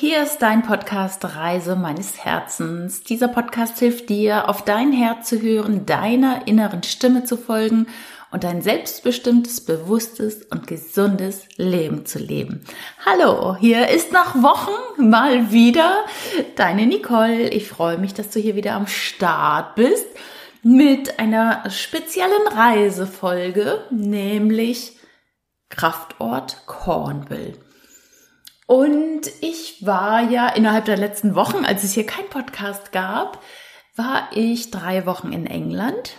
Hier ist dein Podcast Reise meines Herzens. Dieser Podcast hilft dir, auf dein Herz zu hören, deiner inneren Stimme zu folgen und ein selbstbestimmtes, bewusstes und gesundes Leben zu leben. Hallo, hier ist nach Wochen mal wieder deine Nicole. Ich freue mich, dass du hier wieder am Start bist mit einer speziellen Reisefolge, nämlich Kraftort Cornwall. Und ich war ja innerhalb der letzten Wochen, als es hier kein Podcast gab, war ich drei Wochen in England.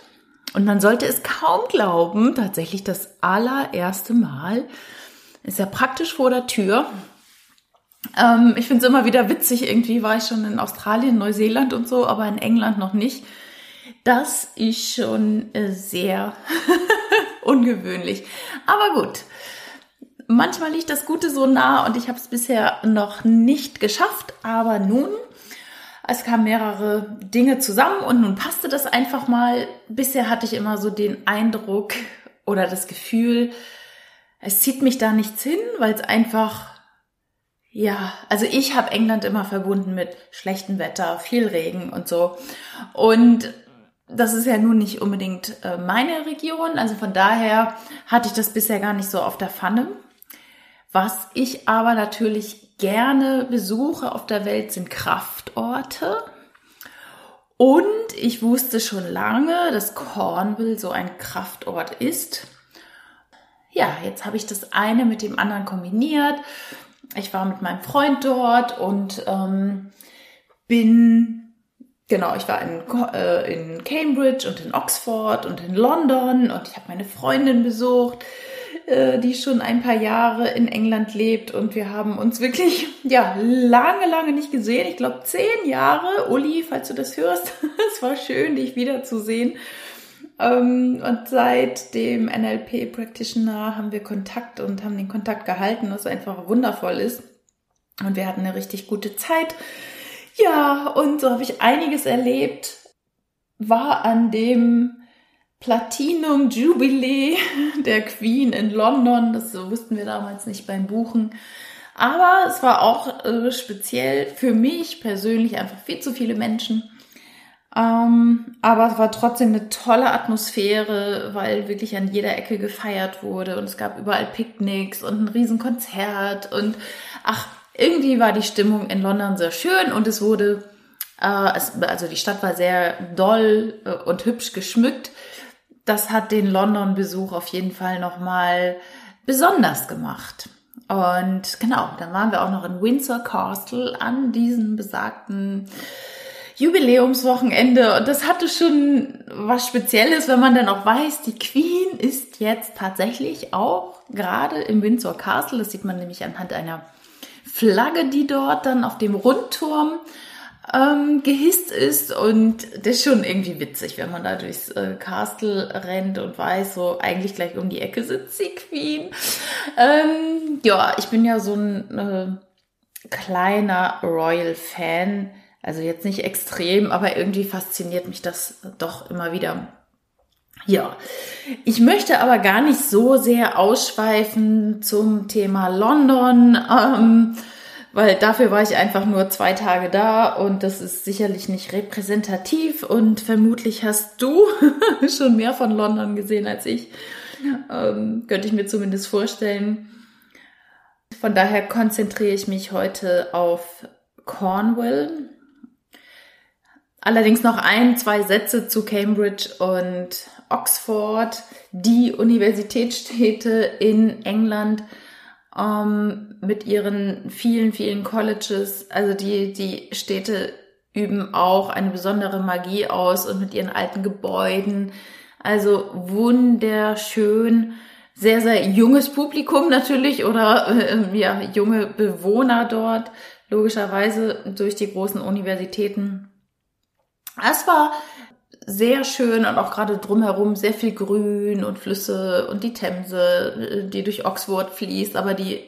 Und man sollte es kaum glauben, tatsächlich das allererste Mal, ist ja praktisch vor der Tür. Ähm, ich finde es immer wieder witzig, irgendwie war ich schon in Australien, Neuseeland und so, aber in England noch nicht. Das ist schon äh, sehr ungewöhnlich. Aber gut, manchmal liegt das Gute so nah und ich habe es bisher noch nicht geschafft, aber nun, es kamen mehrere Dinge zusammen und nun passte das einfach mal. Bisher hatte ich immer so den Eindruck oder das Gefühl, es zieht mich da nichts hin, weil es einfach, ja, also ich habe England immer verbunden mit schlechtem Wetter, viel Regen und so. Und das ist ja nun nicht unbedingt äh, meine Region, also von daher hatte ich das bisher gar nicht so auf der Pfanne. Was ich aber natürlich gerne besuche auf der Welt sind Kraftorte. Und ich wusste schon lange, dass Cornwall so ein Kraftort ist. Ja, jetzt habe ich das eine mit dem anderen kombiniert. Ich war mit meinem Freund dort und ähm, bin, genau, ich war in, äh, in Cambridge und in Oxford und in London und ich habe meine Freundin besucht äh, die schon ein paar Jahre in England lebt und wir haben uns wirklich, ja, lange, lange nicht gesehen. Ich glaube zehn Jahre. Uli, falls du das hörst, es war schön, dich wiederzusehen. Ähm, und seit dem NLP Practitioner haben wir Kontakt und haben den Kontakt gehalten, was einfach wundervoll ist. Und wir hatten eine richtig gute Zeit. Ja, und so habe ich einiges erlebt. War an dem Platinum Jubilee der Queen in London. Das wussten wir damals nicht beim Buchen. Aber es war auch äh, speziell für mich persönlich einfach viel zu viele Menschen. Ähm, aber es war trotzdem eine tolle Atmosphäre, weil wirklich an jeder Ecke gefeiert wurde und es gab überall Picknicks und ein Riesenkonzert und ach, irgendwie war die Stimmung in London sehr schön und es wurde, äh, es, also die Stadt war sehr doll äh, und hübsch geschmückt das hat den London-Besuch auf jeden Fall nochmal besonders gemacht. Und genau, dann waren wir auch noch in Windsor Castle an diesem besagten Jubiläumswochenende. Und das hatte schon was Spezielles, wenn man dann auch weiß, die Queen ist jetzt tatsächlich auch gerade im Windsor Castle. Das sieht man nämlich anhand einer Flagge, die dort dann auf dem Rundturm ähm, gehisst ist und das ist schon irgendwie witzig, wenn man da durchs äh, Castle rennt und weiß, so eigentlich gleich um die Ecke sitzt die Queen. Ähm, ja, ich bin ja so ein äh, kleiner Royal Fan, also jetzt nicht extrem, aber irgendwie fasziniert mich das doch immer wieder. Ja, ich möchte aber gar nicht so sehr ausschweifen zum Thema London. Ähm, weil dafür war ich einfach nur zwei Tage da und das ist sicherlich nicht repräsentativ und vermutlich hast du schon mehr von London gesehen als ich. Ähm, könnte ich mir zumindest vorstellen. Von daher konzentriere ich mich heute auf Cornwall. Allerdings noch ein, zwei Sätze zu Cambridge und Oxford, die Universitätsstädte in England ähm, mit ihren vielen, vielen Colleges. Also die, die Städte üben auch eine besondere Magie aus und mit ihren alten Gebäuden. Also wunderschön. Sehr, sehr junges Publikum natürlich oder äh, ja, junge Bewohner dort, logischerweise durch die großen Universitäten. Es war sehr schön und auch gerade drumherum sehr viel Grün und Flüsse und die Themse, die durch Oxford fließt, aber die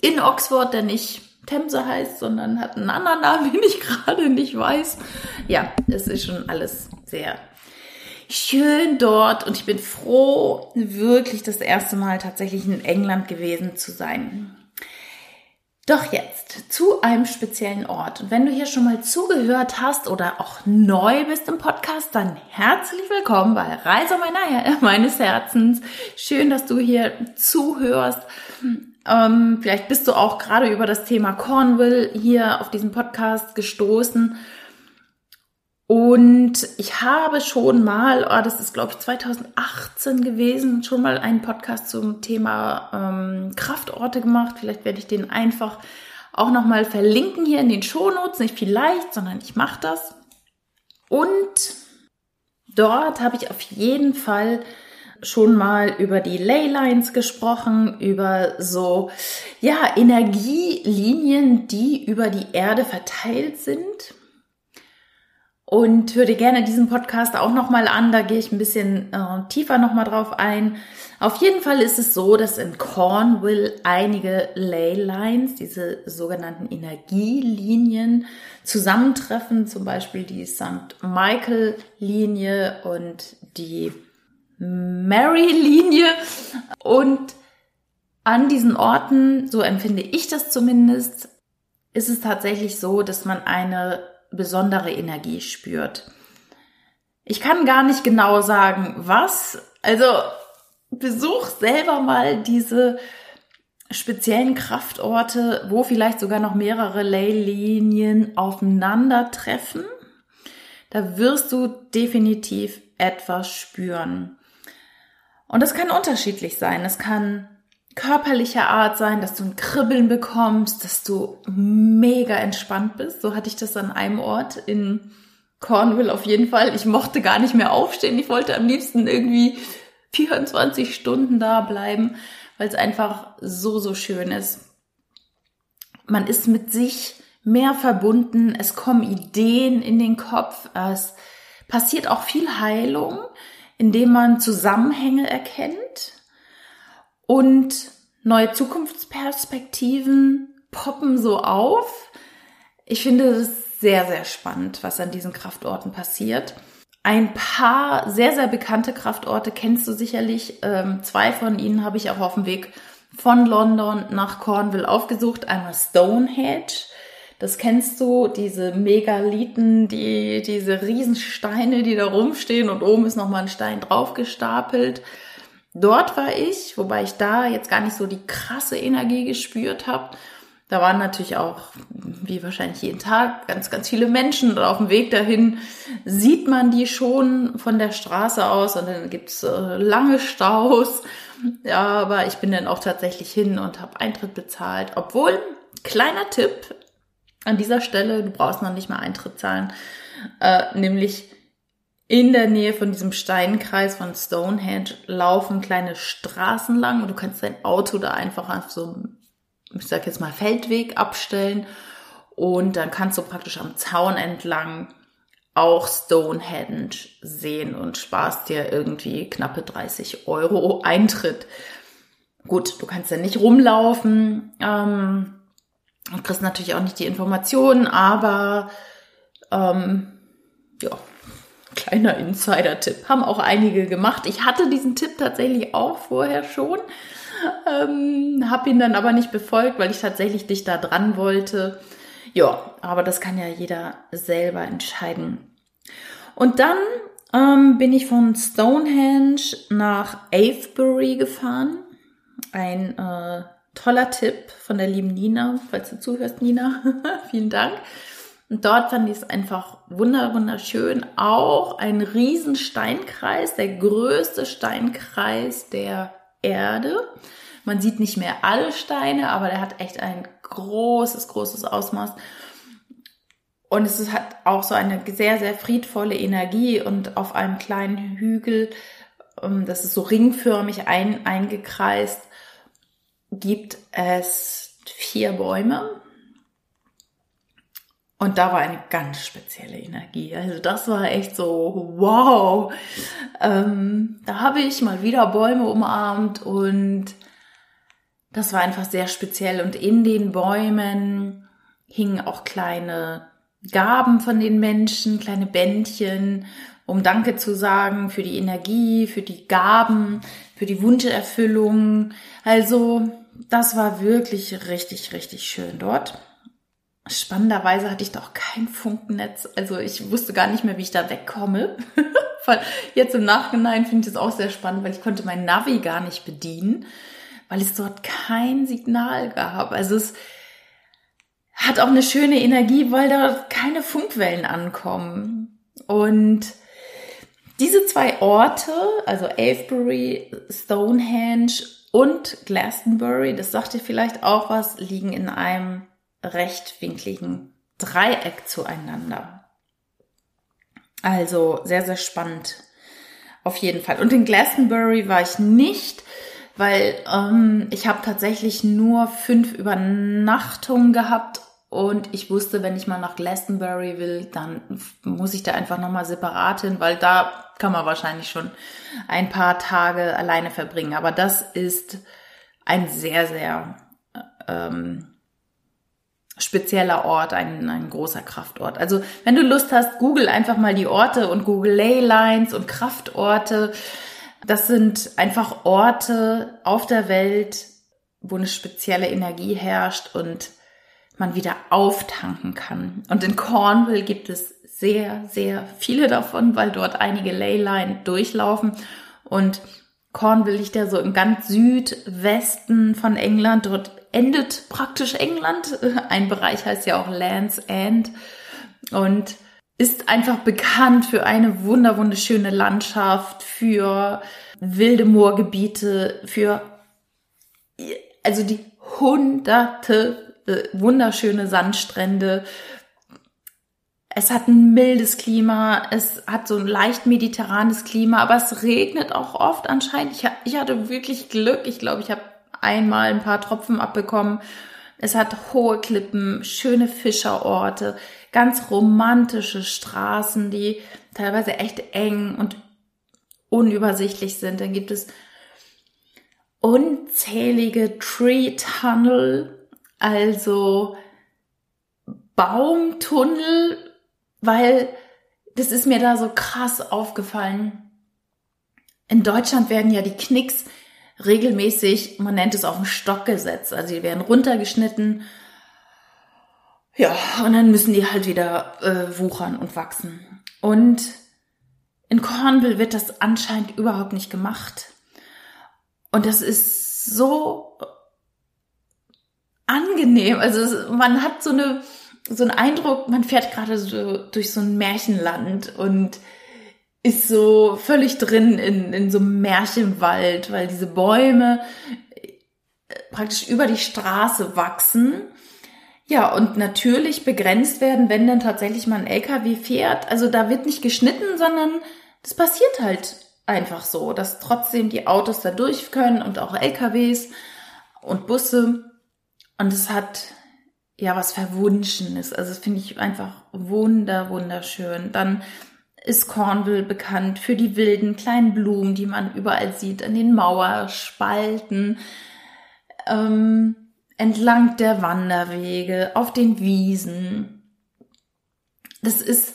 in Oxford der nicht Themse heißt, sondern hat einen anderen Namen, den ich gerade nicht weiß. Ja, es ist schon alles sehr schön dort und ich bin froh, wirklich das erste Mal tatsächlich in England gewesen zu sein. Doch jetzt zu einem speziellen Ort. Und wenn du hier schon mal zugehört hast oder auch neu bist im Podcast, dann herzlich willkommen bei Reise meines Herzens. Schön, dass du hier zuhörst. Ähm, vielleicht bist du auch gerade über das Thema Cornwall hier auf diesem Podcast gestoßen. Und ich habe schon mal, oh, das ist glaube ich 2018 gewesen, schon mal einen Podcast zum Thema ähm, Kraftorte gemacht. Vielleicht werde ich den einfach auch nochmal verlinken hier in den Shownotes. Nicht vielleicht, sondern ich mache das. Und dort habe ich auf jeden Fall schon mal über die Leylines gesprochen, über so, ja, Energielinien, die über die Erde verteilt sind und hör dir gerne diesen Podcast auch nochmal an. Da gehe ich ein bisschen äh, tiefer nochmal drauf ein. Auf jeden Fall ist es so, dass in Cornwall einige Leylines, diese sogenannten Energielinien, zusammentreffen. Zum Beispiel die St. Michael Linie und die Mary Linie. Und an diesen Orten, so empfinde ich das zumindest, ist es tatsächlich so, dass man eine besondere Energie spürt. Ich kann gar nicht genau sagen, was. Also besuch selber mal diese speziellen Kraftorte, wo vielleicht sogar noch mehrere Leylinien aufeinandertreffen. Da wirst du definitiv etwas spüren. Und das kann unterschiedlich sein. Es kann körperlicher Art sein, dass du ein Kribbeln bekommst, dass du mega entspannt bist. So hatte ich das an einem Ort in Cornwall auf jeden Fall. Ich mochte gar nicht mehr aufstehen. Ich wollte am liebsten irgendwie 24 Stunden da bleiben, weil es einfach so, so schön ist. Man ist mit sich mehr verbunden. Es kommen Ideen in den Kopf. Es passiert auch viel Heilung, indem man Zusammenhänge erkennt und neue Zukunftsperspektiven poppen so auf. Ich finde das sehr, sehr spannend, was an diesen Kraftorten passiert. Ein paar sehr, sehr bekannte Kraftorte kennst du sicherlich. Ähm, zwei von ihnen habe ich auch auf dem Weg von London nach Cornwall aufgesucht. Einmal Stonehenge. Das kennst du, diese Megalithen, die, diese Riesensteine, die da rumstehen und oben ist nochmal ein Stein draufgestapelt. Dort war ich, wobei ich da jetzt gar nicht so die krasse Energie gespürt habe. Da waren natürlich auch, wie wahrscheinlich jeden Tag, ganz, ganz viele Menschen. Und auf dem Weg dahin sieht man die schon von der Straße aus und dann gibt's äh, lange Staus. Ja, aber ich bin dann auch tatsächlich hin und habe Eintritt bezahlt. Obwohl, kleiner Tipp an dieser Stelle, du brauchst noch nicht mal Eintritt zahlen, äh, nämlich in der Nähe von diesem Steinkreis von Stonehenge laufen kleine Straßen lang und du kannst dein Auto da einfach auf so ich sag jetzt mal, Feldweg abstellen und dann kannst du praktisch am Zaun entlang auch Stonehenge sehen und sparst dir irgendwie knappe 30 Euro Eintritt. Gut, du kannst ja nicht rumlaufen ähm, und kriegst natürlich auch nicht die Informationen, aber ähm, ja, Kleiner Insider-Tipp. Haben auch einige gemacht. Ich hatte diesen Tipp tatsächlich auch vorher schon. Ähm, hab ihn dann aber nicht befolgt, weil ich tatsächlich dich da dran wollte. Ja, aber das kann ja jeder selber entscheiden. Und dann ähm, bin ich von Stonehenge nach Avebury gefahren. Ein äh, toller Tipp von der lieben Nina, falls du zuhörst, Nina. Vielen Dank. Und dort fand ich es einfach wunderschön. Auch ein riesen Steinkreis, der größte Steinkreis der Erde. Man sieht nicht mehr alle Steine, aber der hat echt ein großes, großes Ausmaß. Und es hat auch so eine sehr, sehr friedvolle Energie und auf einem kleinen Hügel, ähm, das ist so ringförmig ein, eingekreist, gibt es vier Bäume und da war eine ganz spezielle Energie. Also das war echt so, wow. Ähm, da habe ich mal wieder Bäume umarmt und das war einfach sehr speziell. Und in den Bäumen hingen auch kleine Gaben von den Menschen, kleine Bändchen, um Danke zu sagen für die Energie, für die Gaben, für die Wunscherfüllung. Also das war wirklich richtig, richtig schön dort. Spannenderweise hatte ich doch kein Funkennetz. Also ich wusste gar nicht mehr, wie ich da wegkomme. Jetzt im Nachhinein finde ich das auch sehr spannend, weil ich konnte mein Navi gar nicht bedienen, weil es dort kein Signal gab. Also es hat auch eine schöne Energie, weil da keine Funkwellen ankommen. Und diese zwei Orte, also Avebury, Stonehenge und Glastonbury, das sagt ihr vielleicht auch was, liegen in einem rechtwinkligen Dreieck zueinander. Also sehr, sehr spannend. Auf jeden Fall. Und in Glastonbury war ich nicht, weil ähm, ich habe tatsächlich nur fünf Übernachtungen gehabt und ich wusste, wenn ich mal nach Glastonbury will, dann muss ich da einfach nochmal separat hin, weil da kann man wahrscheinlich schon ein paar Tage alleine verbringen. Aber das ist ein sehr, sehr ähm, spezieller Ort, ein, ein großer Kraftort. Also wenn du Lust hast, google einfach mal die Orte und google Leylines und Kraftorte. Das sind einfach Orte auf der Welt, wo eine spezielle Energie herrscht und man wieder auftanken kann. Und in Cornwall gibt es sehr, sehr viele davon, weil dort einige Leyline durchlaufen. Und Cornwall liegt ja so im ganz Südwesten von England. Dort endet praktisch England. Ein Bereich heißt ja auch Land's End. Und ist einfach bekannt für eine wunder wunderschöne Landschaft, für wilde Moorgebiete, für also die hunderte äh, wunderschöne Sandstrände. Es hat ein mildes Klima, es hat so ein leicht mediterranes Klima, aber es regnet auch oft anscheinend. Ich, ich hatte wirklich Glück. Ich glaube, ich habe einmal ein paar Tropfen abbekommen. Es hat hohe Klippen, schöne Fischerorte, ganz romantische Straßen, die teilweise echt eng und unübersichtlich sind. Dann gibt es unzählige Tree Tunnel, also Baumtunnel, weil das ist mir da so krass aufgefallen. In Deutschland werden ja die Knicks regelmäßig, man nennt es auf den Stock gesetzt. Also die werden runtergeschnitten. Ja, und dann müssen die halt wieder äh, wuchern und wachsen. Und in Cornwall wird das anscheinend überhaupt nicht gemacht. Und das ist so angenehm. Also man hat so eine so einen Eindruck, man fährt gerade so durch so ein Märchenland und ist so völlig drin in, in so einem Märchenwald, weil diese Bäume äh, praktisch über die Straße wachsen. Ja, und natürlich begrenzt werden, wenn dann tatsächlich mal ein LKW fährt. Also da wird nicht geschnitten, sondern das passiert halt einfach so, dass trotzdem die Autos da durch können und auch LKWs und Busse. Und es hat ja was Verwunschenes. Also das finde ich einfach wunder, wunderschön. Dann ist Cornwall bekannt für die wilden kleinen Blumen, die man überall sieht, an den Mauerspalten, ähm, entlang der Wanderwege, auf den Wiesen. Das ist,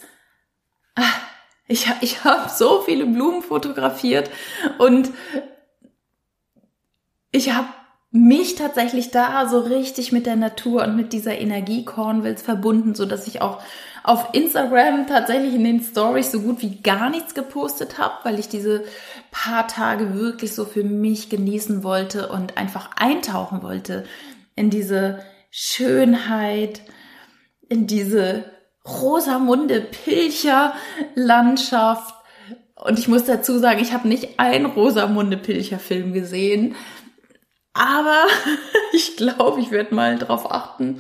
ach, ich, ich habe so viele Blumen fotografiert und ich habe mich tatsächlich da so richtig mit der Natur und mit dieser Energie Cornwalls verbunden, so dass ich auch auf Instagram tatsächlich in den Stories so gut wie gar nichts gepostet habe, weil ich diese paar Tage wirklich so für mich genießen wollte und einfach eintauchen wollte in diese Schönheit, in diese Rosamunde Pilcher Landschaft. Und ich muss dazu sagen, ich habe nicht einen Rosamunde Pilcher Film gesehen aber ich glaube, ich werde mal drauf achten.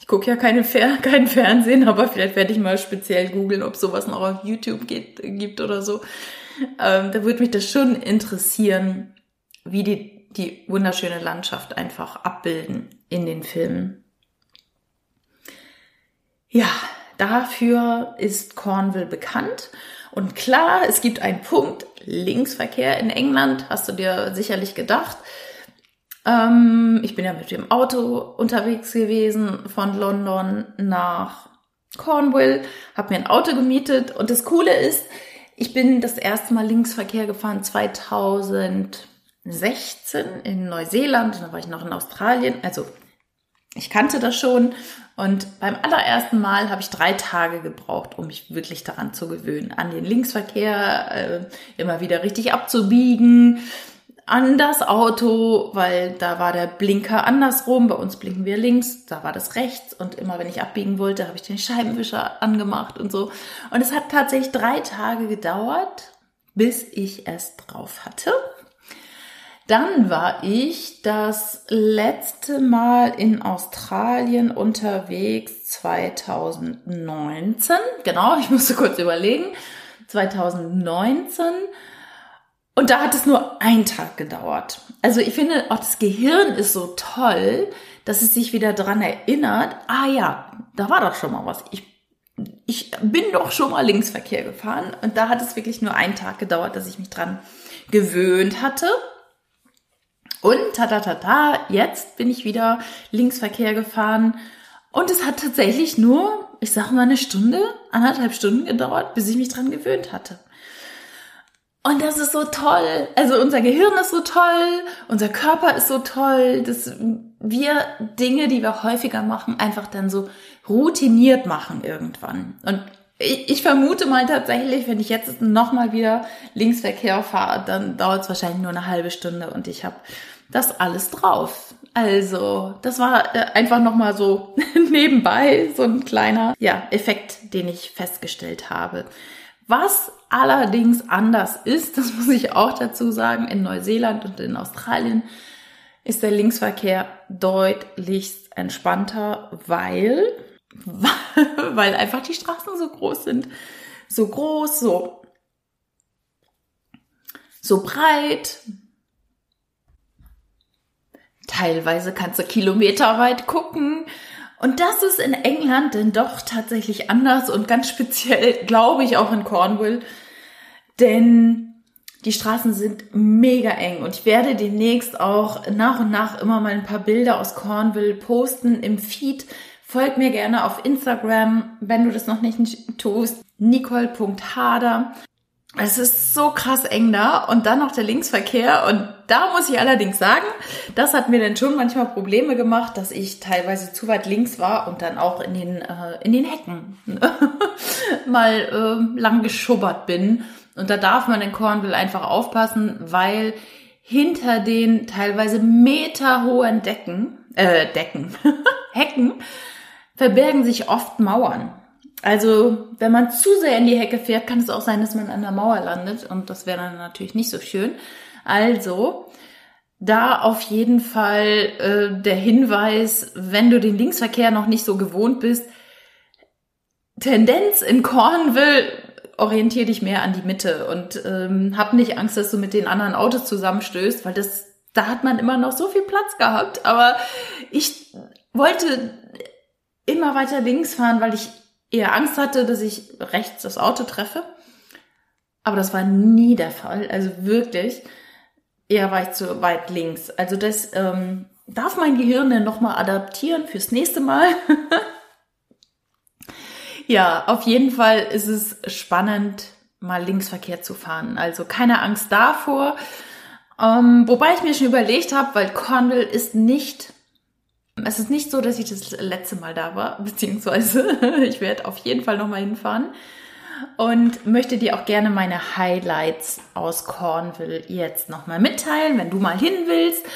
Ich gucke ja keine Fer kein Fernsehen, aber vielleicht werde ich mal speziell googeln, ob sowas noch auf YouTube geht, gibt oder so. Ähm, da würde mich das schon interessieren, wie die, die wunderschöne Landschaft einfach abbilden in den Filmen. Ja, dafür ist Cornwall bekannt. Und klar, es gibt einen Punkt, Linksverkehr in England, hast du dir sicherlich gedacht. Ähm, ich bin ja mit dem Auto unterwegs gewesen von London nach Cornwall, habe mir ein Auto gemietet. Und das Coole ist, ich bin das erste Mal Linksverkehr gefahren 2016 2016 in Neuseeland, da war ich noch in Australien, also ich kannte das schon. Und beim allerersten Mal habe ich drei Tage gebraucht, um mich wirklich daran zu gewöhnen, an den Linksverkehr äh, immer wieder richtig abzubiegen, an das Auto, weil da war der Blinker andersrum, bei uns blinken wir links, da war das rechts und immer wenn ich abbiegen wollte, habe ich den Scheibenwischer angemacht und so. Und es hat tatsächlich drei Tage gedauert, bis ich es drauf hatte. Dann war ich das letzte Mal in Australien unterwegs 2019. Genau, ich musste kurz überlegen. 2019. Und da hat es nur einen Tag gedauert. Also ich finde, auch das Gehirn ist so toll, dass es sich wieder dran erinnert. Ah ja, da war doch schon mal was. Ich, ich bin doch schon mal Linksverkehr gefahren. Und da hat es wirklich nur einen Tag gedauert, dass ich mich dran gewöhnt hatte. Und tatatata, jetzt bin ich wieder Linksverkehr gefahren. Und es hat tatsächlich nur, ich sag mal, eine Stunde, anderthalb Stunden gedauert, bis ich mich dran gewöhnt hatte. Und das ist so toll. Also unser Gehirn ist so toll, unser Körper ist so toll, dass wir Dinge, die wir häufiger machen, einfach dann so routiniert machen irgendwann. Und ich, vermute mal tatsächlich, wenn ich jetzt nochmal wieder Linksverkehr fahre, dann dauert es wahrscheinlich nur eine halbe Stunde und ich habe das alles drauf. Also, das war äh, einfach nochmal so nebenbei so ein kleiner ja, Effekt, den ich festgestellt habe. Was allerdings anders ist, das muss ich auch dazu sagen, in Neuseeland und in Australien ist der Linksverkehr deutlichst entspannter, weil weil einfach die Straßen so groß sind. So groß, so, so breit. Teilweise kannst du kilometerweit gucken. Und das ist in England denn doch tatsächlich anders und ganz speziell, glaube ich, auch in Cornwall. Denn die Straßen sind mega eng und ich werde demnächst auch nach und nach immer mal ein paar Bilder aus Cornwall posten im Feed, Folg mir gerne auf Instagram, wenn du das noch nicht tust. Nicole.hader. Es ist so krass eng da und dann noch der Linksverkehr und da muss ich allerdings sagen, das hat mir dann schon manchmal Probleme gemacht, dass ich teilweise zu weit links war und dann auch in den äh, in den Hecken mal äh, lang geschubbert bin und da darf man in Cornwall einfach aufpassen, weil hinter den teilweise meterhohen Decken äh Decken Hecken verbergen sich oft Mauern. Also, wenn man zu sehr in die Hecke fährt, kann es auch sein, dass man an der Mauer landet und das wäre dann natürlich nicht so schön. Also, da auf jeden Fall äh, der Hinweis, wenn du den Linksverkehr noch nicht so gewohnt bist, Tendenz in Cornwall, orientier dich mehr an die Mitte und ähm, hab nicht Angst, dass du mit den anderen Autos zusammenstößt, weil das, da hat man immer noch so viel Platz gehabt. Aber ich wollte immer weiter links fahren, weil ich eher Angst hatte, dass ich rechts das Auto treffe. Aber das war nie der Fall. Also wirklich. Eher war ich zu weit links. Also das ähm, darf mein Gehirn dann nochmal adaptieren fürs nächste Mal. ja, auf jeden Fall ist es spannend, mal Linksverkehr zu fahren. Also keine Angst davor. Ähm, wobei ich mir schon überlegt habe, weil Cornwall ist nicht es ist nicht so, dass ich das letzte Mal da war, beziehungsweise ich werde auf jeden Fall nochmal hinfahren und möchte dir auch gerne meine Highlights aus Cornwall jetzt nochmal mitteilen, wenn du mal hin willst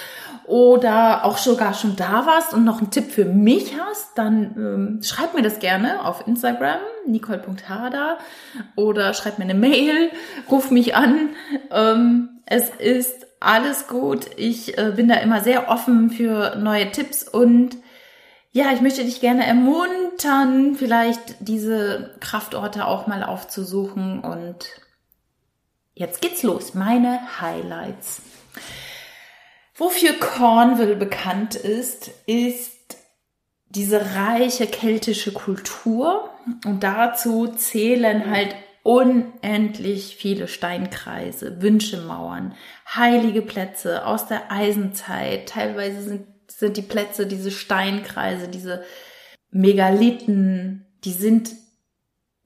oder auch sogar schon da warst und noch einen Tipp für mich hast, dann ähm, schreib mir das gerne auf Instagram, nicole.hada oder schreib mir eine Mail, ruf mich an. Ähm, es ist alles gut. Ich äh, bin da immer sehr offen für neue Tipps und ja, ich möchte dich gerne ermuntern, vielleicht diese Kraftorte auch mal aufzusuchen und jetzt geht's los. Meine Highlights. Wofür Cornwall bekannt ist, ist diese reiche keltische Kultur und dazu zählen halt unendlich viele Steinkreise, Wünschemauern, heilige Plätze aus der Eisenzeit. Teilweise sind, sind die Plätze, diese Steinkreise, diese Megalithen, die sind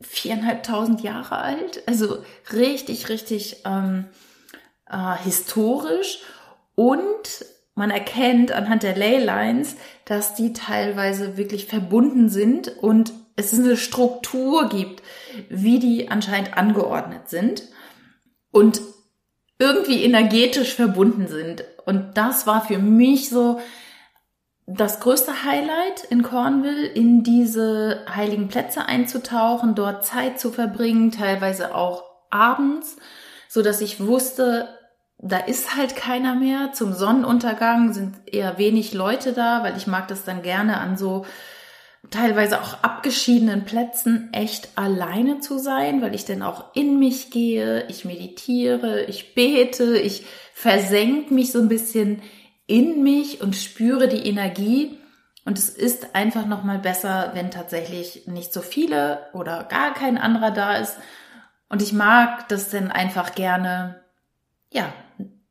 viereinhalbtausend Jahre alt. Also richtig, richtig ähm, äh, historisch. Und man erkennt anhand der Leylines, dass die teilweise wirklich verbunden sind und es eine Struktur gibt, wie die anscheinend angeordnet sind und irgendwie energetisch verbunden sind. Und das war für mich so das größte Highlight in Cornwall, in diese heiligen Plätze einzutauchen, dort Zeit zu verbringen, teilweise auch abends, so dass ich wusste, da ist halt keiner mehr. Zum Sonnenuntergang sind eher wenig Leute da, weil ich mag das dann gerne an so teilweise auch abgeschiedenen Plätzen echt alleine zu sein, weil ich dann auch in mich gehe, ich meditiere, ich bete, ich versenke mich so ein bisschen in mich und spüre die Energie. Und es ist einfach nochmal besser, wenn tatsächlich nicht so viele oder gar kein anderer da ist. Und ich mag das dann einfach gerne, ja,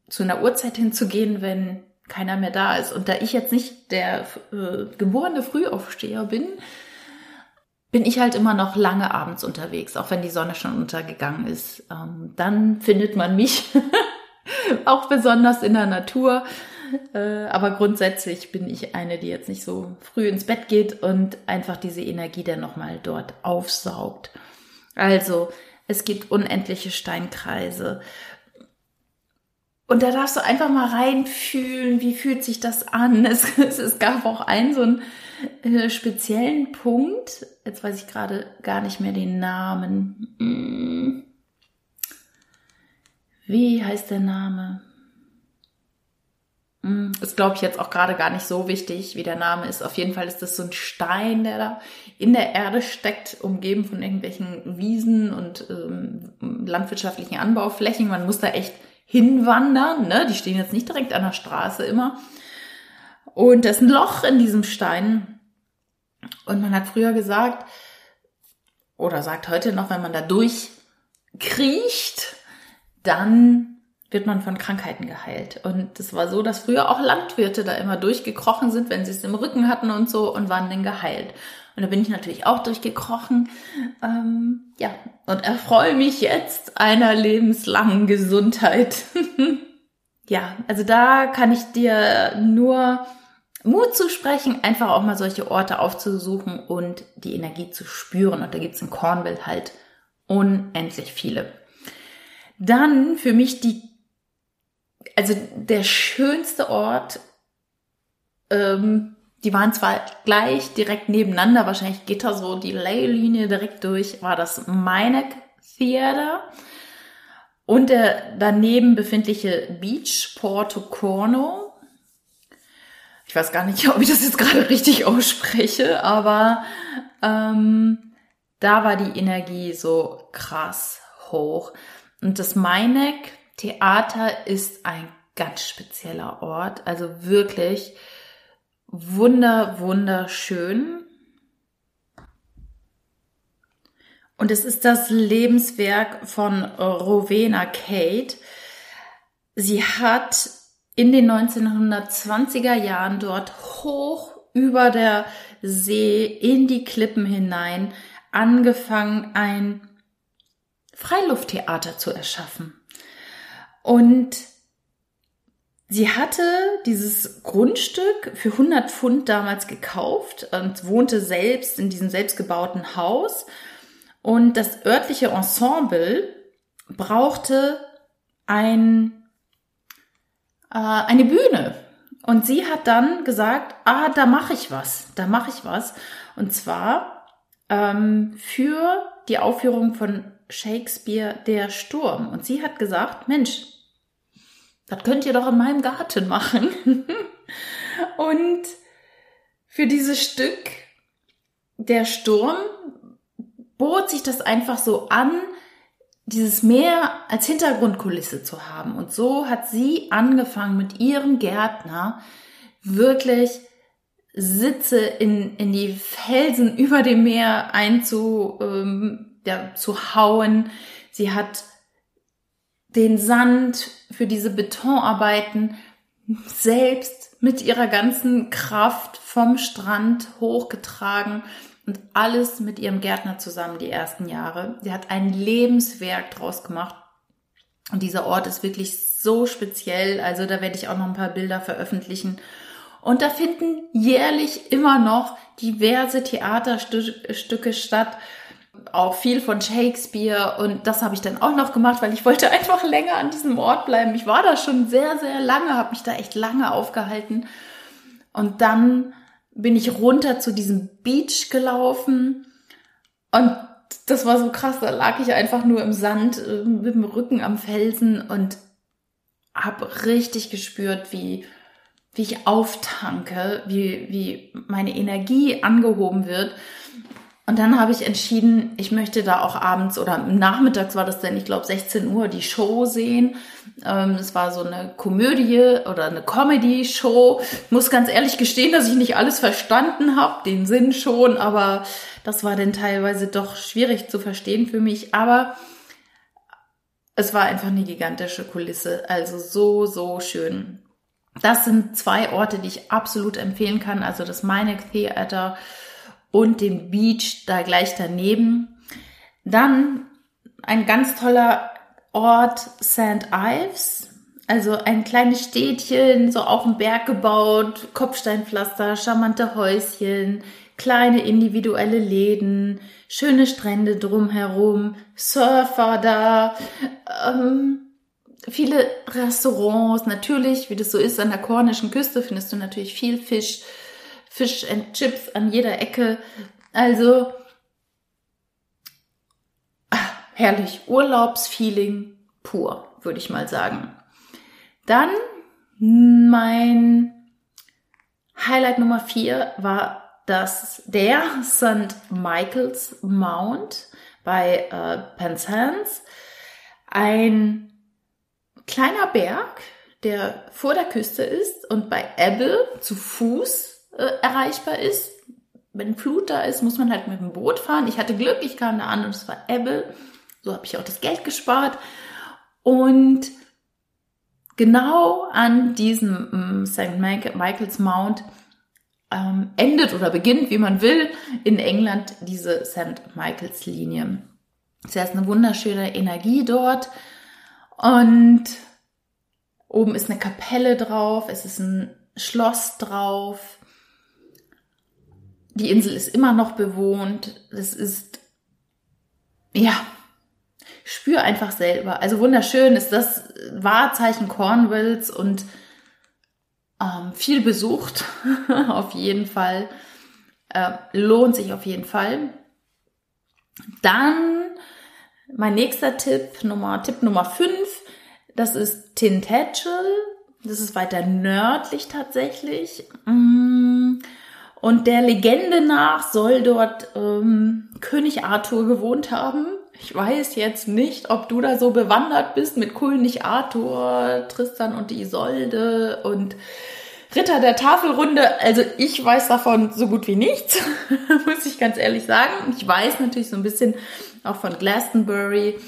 zu einer Uhrzeit hinzugehen, wenn keiner mehr da ist. Und da ich jetzt nicht der äh, geborene Frühaufsteher bin, bin ich halt immer noch lange abends unterwegs, auch wenn die Sonne schon untergegangen ist. Ähm, dann findet man mich auch besonders in der Natur. Äh, aber grundsätzlich bin ich eine, die jetzt nicht so früh ins Bett geht und einfach diese Energie dann nochmal dort aufsaugt. Also, es gibt unendliche Steinkreise und da darfst du einfach mal reinfühlen, wie fühlt sich das an. Es, es, es gab auch einen so einen äh, speziellen Punkt. Jetzt weiß ich gerade gar nicht mehr den Namen. Hm. Wie heißt der Name? Hm, ist, glaube ich, jetzt auch gerade gar nicht so wichtig, wie der Name ist. Auf jeden Fall ist das so ein Stein, der da in der Erde steckt, umgeben von irgendwelchen Wiesen und ähm, landwirtschaftlichen Anbauflächen. Man muss da echt hinwandern. Ne? Die stehen jetzt nicht direkt an der Straße immer. Und da ist ein Loch in diesem Stein. Und man hat früher gesagt, oder sagt heute noch, wenn man da durchkriecht, dann wird man von Krankheiten geheilt. Und es war so, dass früher auch Landwirte da immer durchgekrochen sind, wenn sie es im Rücken hatten und so und waren dann geheilt. Und da bin ich natürlich auch durchgekrochen. Ähm, ja, und erfreue mich jetzt einer lebenslangen Gesundheit. ja, also da kann ich dir nur Mut zu sprechen, einfach auch mal solche Orte aufzusuchen und die Energie zu spüren. Und da gibt's in Cornwall halt unendlich viele. Dann für mich die, also der schönste Ort, ähm, die waren zwar gleich direkt nebeneinander, wahrscheinlich geht da so die Leylinie direkt durch, war das Meineck Theater und der daneben befindliche Beach Porto Corno. Ich weiß gar nicht, ob ich das jetzt gerade richtig ausspreche, aber ähm, da war die Energie so krass hoch. Und das Meineck Theater ist ein ganz spezieller Ort, also wirklich wunder, wunderschön. Und es ist das Lebenswerk von Rowena Kate. Sie hat in den 1920er Jahren dort hoch über der See in die Klippen hinein angefangen, ein Freilufttheater zu erschaffen. Und Sie hatte dieses Grundstück für 100 Pfund damals gekauft und wohnte selbst in diesem selbstgebauten Haus. Und das örtliche Ensemble brauchte ein, äh, eine Bühne. Und sie hat dann gesagt, ah, da mache ich was, da mache ich was. Und zwar ähm, für die Aufführung von Shakespeare Der Sturm. Und sie hat gesagt, Mensch, das könnt ihr doch in meinem Garten machen. und für dieses Stück, der Sturm, bot sich das einfach so an, dieses Meer als Hintergrundkulisse zu haben. Und so hat sie angefangen mit ihrem Gärtner wirklich Sitze in, in die Felsen über dem Meer einzu, ähm, ja. Sie hat den Sand für diese Betonarbeiten selbst mit ihrer ganzen Kraft vom Strand hochgetragen und alles mit ihrem Gärtner zusammen die ersten Jahre. Sie hat ein Lebenswerk draus gemacht und dieser Ort ist wirklich so speziell. Also da werde ich auch noch ein paar Bilder veröffentlichen. Und da finden jährlich immer noch diverse Theaterstücke statt. Auch viel von Shakespeare. Und das habe ich dann auch noch gemacht, weil ich wollte einfach länger an diesem Ort bleiben. Ich war da schon sehr, sehr lange, habe mich da echt lange aufgehalten. Und dann bin ich runter zu diesem Beach gelaufen. Und das war so krass, da lag ich einfach nur im Sand äh, mit dem Rücken am Felsen und habe richtig gespürt, wie wie ich auftanke, wie, wie meine Energie angehoben wird. Und dann habe ich entschieden, ich möchte da auch abends oder nachmittags war das denn, ich glaube 16 Uhr, die Show sehen. Ähm, es war so eine Komödie oder eine Comedy-Show. Muss ganz ehrlich gestehen, dass ich nicht alles verstanden habe, den Sinn schon, aber das war dann teilweise doch schwierig zu verstehen für mich. Aber es war einfach eine gigantische Kulisse. Also so, so schön. Das sind zwei Orte, die ich absolut empfehlen kann. Also das Meineck Theater und den Beach da gleich daneben. Dann ein ganz toller Ort St. Ives. Also ein kleines Städtchen, so auf dem Berg gebaut, Kopfsteinpflaster, charmante Häuschen, kleine individuelle Läden, schöne Strände drumherum, Surfer da, ähm, viele Restaurants, natürlich, wie das so ist, an der kornischen Küste findest du natürlich viel Fisch, Fish and Chips an jeder Ecke. Also ach, herrlich, Urlaubsfeeling pur, würde ich mal sagen. Dann mein Highlight Nummer vier war das der St. Michael's Mount bei äh, Penzance. Ein kleiner Berg, der vor der Küste ist und bei Ebbe zu Fuß äh, erreichbar ist. Wenn Flut da ist, muss man halt mit dem Boot fahren. Ich hatte Glück, ich kam da an und es war Ebbe. So habe ich auch das Geld gespart. Und genau an diesem ähm, St. Michael's Mount ähm, endet oder beginnt, wie man will, in England diese St. Michael's Linie. Es ist eine wunderschöne Energie dort. Und oben ist eine Kapelle drauf, es ist ein Schloss drauf. Die Insel ist immer noch bewohnt. Es ist, ja, spür einfach selber. Also wunderschön ist das Wahrzeichen Cornwalls und ähm, viel besucht, auf jeden Fall. Äh, lohnt sich auf jeden Fall. Dann mein nächster Tipp, Nummer, Tipp Nummer 5, das ist Tintagel. Das ist weiter nördlich tatsächlich. Mm. Und der Legende nach soll dort ähm, König Arthur gewohnt haben. Ich weiß jetzt nicht, ob du da so bewandert bist mit König Arthur, Tristan und Isolde und Ritter der Tafelrunde. Also ich weiß davon so gut wie nichts, muss ich ganz ehrlich sagen. Ich weiß natürlich so ein bisschen auch von Glastonbury,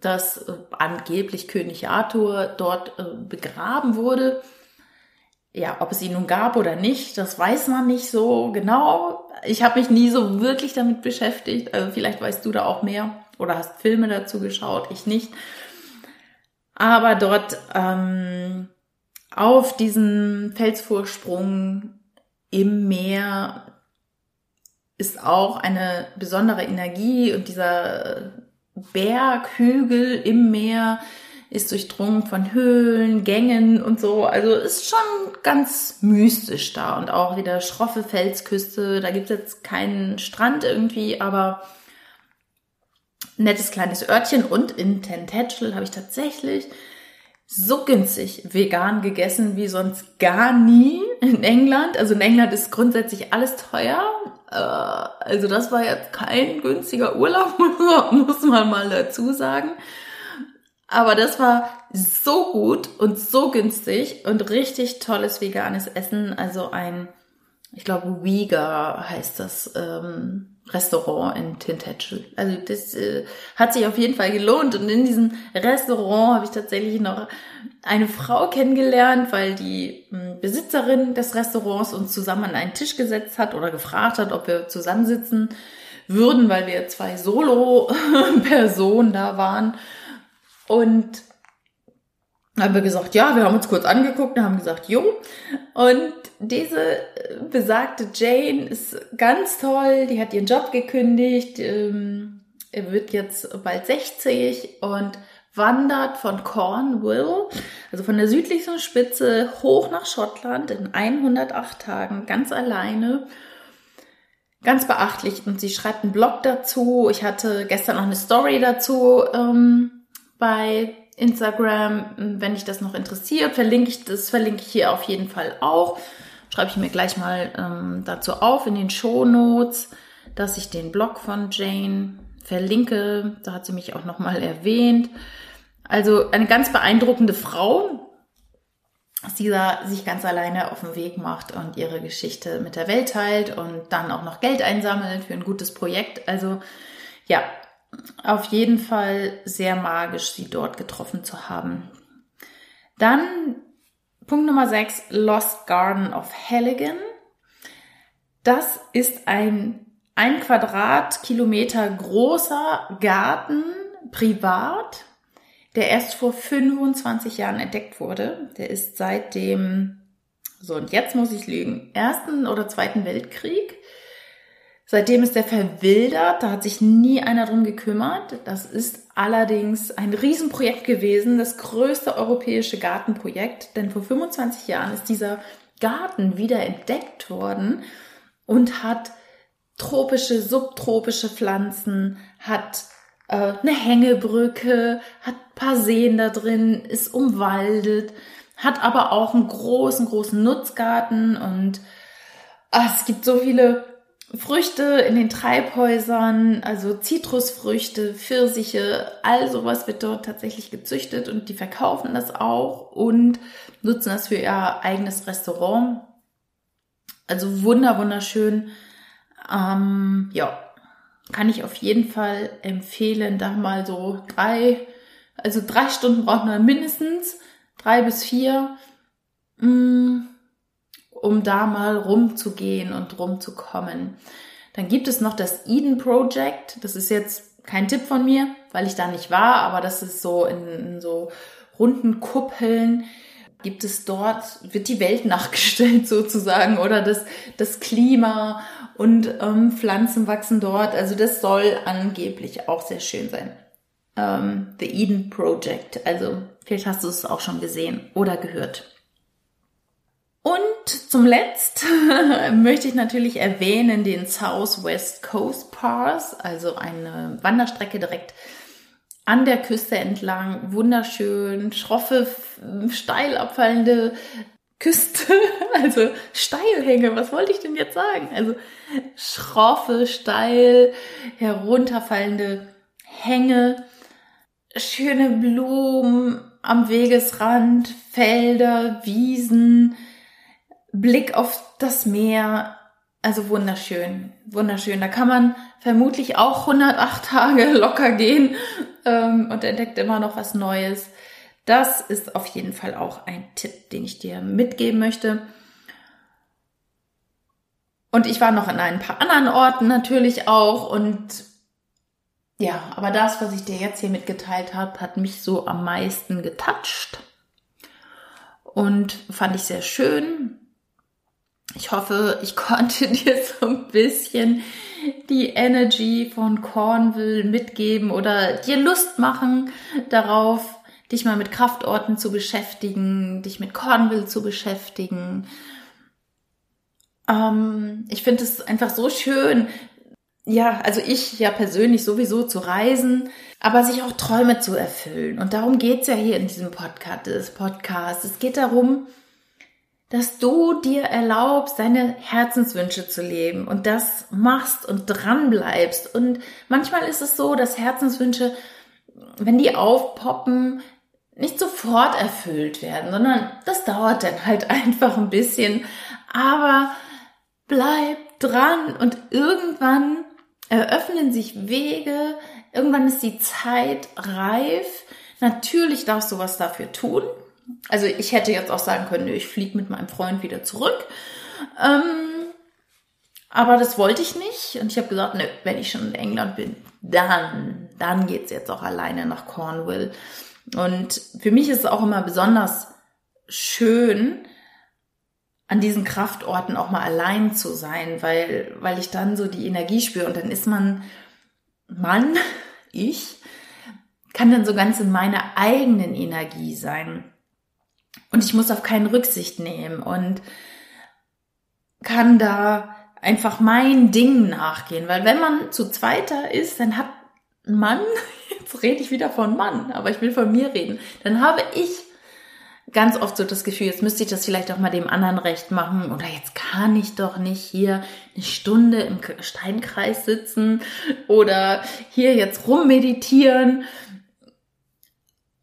dass äh, angeblich König Arthur dort äh, begraben wurde. Ja, ob es ihn nun gab oder nicht, das weiß man nicht so genau. Ich habe mich nie so wirklich damit beschäftigt. Also vielleicht weißt du da auch mehr oder hast Filme dazu geschaut, ich nicht. Aber dort ähm, auf diesem Felsvorsprung im Meer ist auch eine besondere Energie und dieser Berg, Hügel im Meer ist durchdrungen von Höhlen, Gängen und so. Also ist schon ganz mystisch da und auch wieder schroffe Felsküste. Da gibt es jetzt keinen Strand irgendwie, aber nettes kleines Örtchen. Und in Tentagel habe ich tatsächlich so günstig vegan gegessen wie sonst gar nie in England. Also in England ist grundsätzlich alles teuer. Äh, also das war jetzt kein günstiger Urlaub, muss man mal dazu sagen. Aber das war so gut und so günstig und richtig tolles veganes Essen. Also ein, ich glaube, Uyghur heißt das. Ähm, Restaurant in Tintagel. Also das äh, hat sich auf jeden Fall gelohnt. Und in diesem Restaurant habe ich tatsächlich noch eine Frau kennengelernt, weil die äh, Besitzerin des Restaurants uns zusammen an einen Tisch gesetzt hat oder gefragt hat, ob wir zusammensitzen würden, weil wir zwei Solo-Personen da waren. Und haben wir gesagt, ja, wir haben uns kurz angeguckt und haben gesagt, jo. Und diese besagte Jane ist ganz toll, die hat ihren Job gekündigt, ähm, wird jetzt bald 60 und wandert von Cornwall, also von der südlichsten Spitze, hoch nach Schottland in 108 Tagen, ganz alleine. Ganz beachtlich. Und sie schreibt einen Blog dazu. Ich hatte gestern noch eine Story dazu ähm, bei Instagram. Wenn dich das noch interessiert, verlinke ich das, verlinke ich hier auf jeden Fall auch. Schreibe ich mir gleich mal ähm, dazu auf in den Show Notes, dass ich den Blog von Jane verlinke. Da hat sie mich auch nochmal erwähnt. Also eine ganz beeindruckende Frau, die da sich ganz alleine auf den Weg macht und ihre Geschichte mit der Welt teilt und dann auch noch Geld einsammelt für ein gutes Projekt. Also ja, auf jeden Fall sehr magisch, sie dort getroffen zu haben. Dann Punkt Nummer 6, Lost Garden of Halligan. Das ist ein ein Quadratkilometer großer Garten privat, der erst vor 25 Jahren entdeckt wurde. Der ist seit dem, so und jetzt muss ich lügen, ersten oder zweiten Weltkrieg. Seitdem ist der verwildert, da hat sich nie einer drum gekümmert. Das ist allerdings ein Riesenprojekt gewesen, das größte europäische Gartenprojekt, denn vor 25 Jahren ist dieser Garten wieder entdeckt worden und hat tropische, subtropische Pflanzen, hat äh, eine Hängebrücke, hat paar Seen da drin, ist umwaldet, hat aber auch einen großen, großen Nutzgarten und ach, es gibt so viele Früchte in den Treibhäusern, also Zitrusfrüchte, Pfirsiche, all sowas wird dort tatsächlich gezüchtet und die verkaufen das auch und nutzen das für ihr eigenes Restaurant. Also wunder, wunderschön. Ähm, ja, kann ich auf jeden Fall empfehlen, da mal so drei, also drei Stunden braucht man mindestens, drei bis vier, mm, um da mal rumzugehen und rumzukommen. Dann gibt es noch das Eden Project. Das ist jetzt kein Tipp von mir, weil ich da nicht war, aber das ist so in, in so runden Kuppeln gibt es dort, wird die Welt nachgestellt sozusagen oder das, das Klima und ähm, Pflanzen wachsen dort. Also das soll angeblich auch sehr schön sein. Ähm, The Eden Project. Also vielleicht hast du es auch schon gesehen oder gehört. Und zum Letzt möchte ich natürlich erwähnen den Southwest Coast Pass, also eine Wanderstrecke direkt an der Küste entlang, wunderschön, schroffe, steil abfallende Küste, also Steilhänge, was wollte ich denn jetzt sagen? Also schroffe, steil herunterfallende Hänge, schöne Blumen am Wegesrand, Felder, Wiesen, Blick auf das Meer, also wunderschön, wunderschön. Da kann man vermutlich auch 108 Tage locker gehen ähm, und entdeckt immer noch was Neues. Das ist auf jeden Fall auch ein Tipp, den ich dir mitgeben möchte. Und ich war noch an ein paar anderen Orten natürlich auch und ja, aber das, was ich dir jetzt hier mitgeteilt habe, hat mich so am meisten getoucht und fand ich sehr schön. Ich hoffe, ich konnte dir so ein bisschen die Energy von Cornwall mitgeben oder dir Lust machen darauf, dich mal mit Kraftorten zu beschäftigen, dich mit Cornwall zu beschäftigen. Ähm, ich finde es einfach so schön, ja, also ich ja persönlich sowieso zu reisen, aber sich auch Träume zu erfüllen. Und darum geht's ja hier in diesem. Podcast. Es geht darum, dass du dir erlaubst, deine Herzenswünsche zu leben und das machst und dran bleibst. Und manchmal ist es so, dass Herzenswünsche, wenn die aufpoppen, nicht sofort erfüllt werden, sondern das dauert dann halt einfach ein bisschen. Aber bleib dran und irgendwann eröffnen sich Wege, irgendwann ist die Zeit reif. Natürlich darfst du was dafür tun. Also ich hätte jetzt auch sagen können, ich fliege mit meinem Freund wieder zurück. Ähm, aber das wollte ich nicht. Und ich habe gesagt, ne, wenn ich schon in England bin, dann, dann geht's jetzt auch alleine nach Cornwall. Und für mich ist es auch immer besonders schön, an diesen Kraftorten auch mal allein zu sein, weil, weil ich dann so die Energie spüre und dann ist man, Mann, ich, kann dann so ganz in meiner eigenen Energie sein. Und ich muss auf keinen Rücksicht nehmen und kann da einfach mein Ding nachgehen. Weil wenn man zu zweiter ist, dann hat Mann, jetzt rede ich wieder von Mann, aber ich will von mir reden, dann habe ich ganz oft so das Gefühl, jetzt müsste ich das vielleicht auch mal dem anderen recht machen oder jetzt kann ich doch nicht hier eine Stunde im Steinkreis sitzen oder hier jetzt rummeditieren.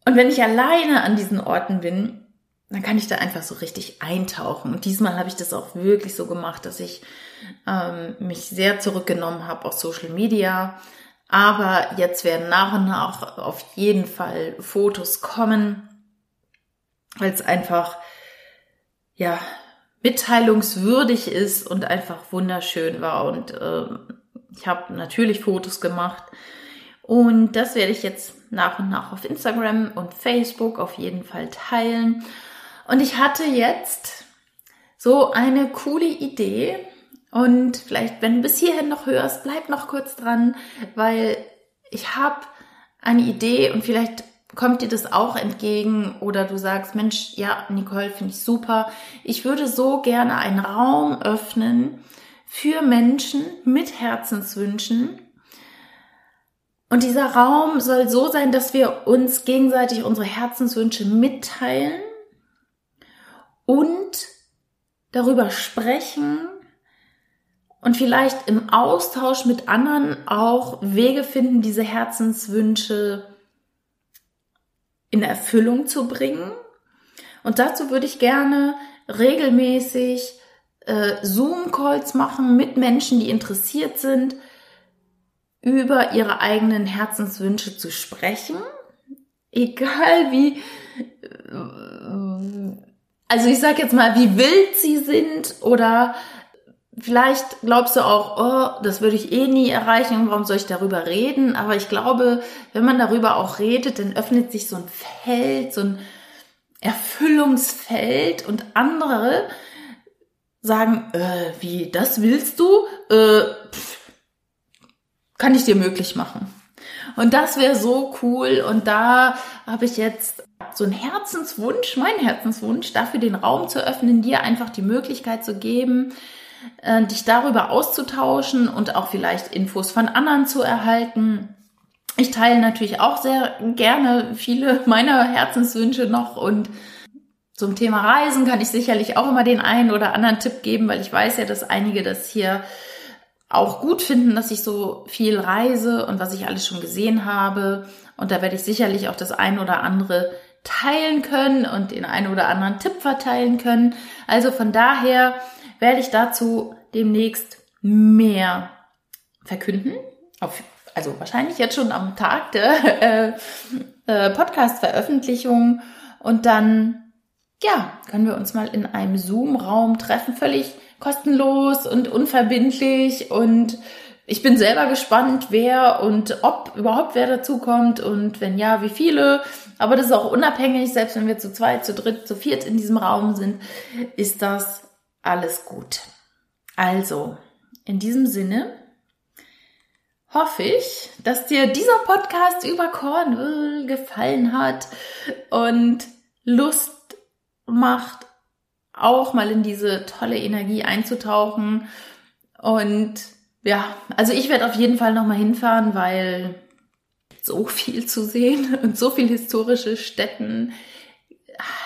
Und wenn ich alleine an diesen Orten bin, dann kann ich da einfach so richtig eintauchen. Und diesmal habe ich das auch wirklich so gemacht, dass ich ähm, mich sehr zurückgenommen habe auf Social Media. Aber jetzt werden nach und nach auf jeden Fall Fotos kommen, weil es einfach ja mitteilungswürdig ist und einfach wunderschön war. Und äh, ich habe natürlich Fotos gemacht. Und das werde ich jetzt nach und nach auf Instagram und Facebook auf jeden Fall teilen. Und ich hatte jetzt so eine coole Idee. Und vielleicht, wenn du bis hierhin noch hörst, bleib noch kurz dran, weil ich habe eine Idee und vielleicht kommt dir das auch entgegen oder du sagst, Mensch, ja, Nicole, finde ich super. Ich würde so gerne einen Raum öffnen für Menschen mit Herzenswünschen. Und dieser Raum soll so sein, dass wir uns gegenseitig unsere Herzenswünsche mitteilen und darüber sprechen und vielleicht im Austausch mit anderen auch Wege finden, diese Herzenswünsche in Erfüllung zu bringen. Und dazu würde ich gerne regelmäßig äh, Zoom-Calls machen mit Menschen, die interessiert sind, über ihre eigenen Herzenswünsche zu sprechen. Egal wie also ich sag jetzt mal, wie wild sie sind oder vielleicht glaubst du auch, oh, das würde ich eh nie erreichen, warum soll ich darüber reden? Aber ich glaube, wenn man darüber auch redet, dann öffnet sich so ein Feld, so ein Erfüllungsfeld und andere sagen, äh, wie, das willst du? Äh, pff, kann ich dir möglich machen. Und das wäre so cool. Und da habe ich jetzt so einen Herzenswunsch, mein Herzenswunsch, dafür den Raum zu öffnen, dir einfach die Möglichkeit zu geben, äh, dich darüber auszutauschen und auch vielleicht Infos von anderen zu erhalten. Ich teile natürlich auch sehr gerne viele meiner Herzenswünsche noch und zum Thema Reisen kann ich sicherlich auch immer den einen oder anderen Tipp geben, weil ich weiß ja, dass einige das hier auch gut finden, dass ich so viel reise und was ich alles schon gesehen habe. Und da werde ich sicherlich auch das ein oder andere teilen können und den einen oder anderen Tipp verteilen können. Also von daher werde ich dazu demnächst mehr verkünden. Auf, also wahrscheinlich jetzt schon am Tag der äh, äh, Podcast-Veröffentlichung. Und dann, ja, können wir uns mal in einem Zoom-Raum treffen, völlig kostenlos und unverbindlich und ich bin selber gespannt, wer und ob überhaupt wer dazukommt und wenn ja, wie viele. Aber das ist auch unabhängig, selbst wenn wir zu zweit, zu dritt, zu viert in diesem Raum sind, ist das alles gut. Also, in diesem Sinne hoffe ich, dass dir dieser Podcast über Cornwall gefallen hat und Lust macht, auch mal in diese tolle Energie einzutauchen. Und ja, also ich werde auf jeden Fall nochmal hinfahren, weil so viel zu sehen und so viel historische Städten,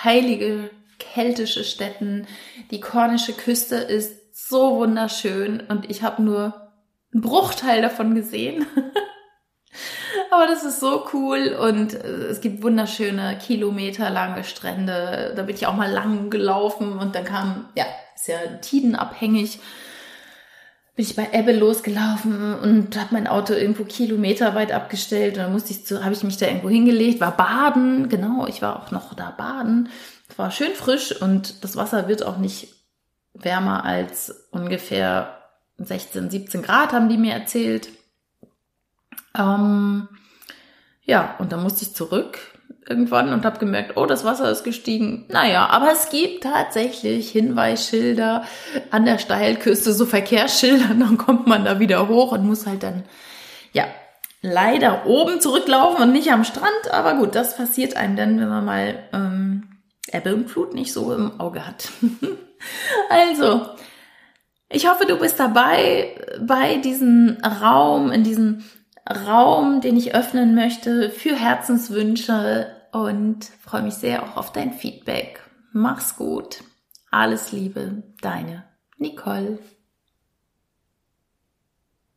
heilige keltische Städten. Die kornische Küste ist so wunderschön und ich habe nur einen Bruchteil davon gesehen. Aber das ist so cool und äh, es gibt wunderschöne kilometerlange Strände. Da bin ich auch mal lang gelaufen und dann kam, ja, ist ja tidenabhängig, bin ich bei Ebbe losgelaufen und habe mein Auto irgendwo kilometerweit abgestellt und dann musste ich zu, habe ich mich da irgendwo hingelegt, war baden, genau, ich war auch noch da baden. Es war schön frisch und das Wasser wird auch nicht wärmer als ungefähr 16, 17 Grad, haben die mir erzählt. Ähm, ja, und dann musste ich zurück irgendwann und habe gemerkt, oh, das Wasser ist gestiegen. Naja, aber es gibt tatsächlich Hinweisschilder an der Steilküste, so Verkehrsschilder, dann kommt man da wieder hoch und muss halt dann, ja, leider oben zurücklaufen und nicht am Strand. Aber gut, das passiert einem dann, wenn man mal ähm, Ebbe und Flut nicht so im Auge hat. also, ich hoffe, du bist dabei bei diesem Raum, in diesem Raum, den ich öffnen möchte für Herzenswünsche und freue mich sehr auch auf dein Feedback. Mach's gut. Alles Liebe, deine Nicole.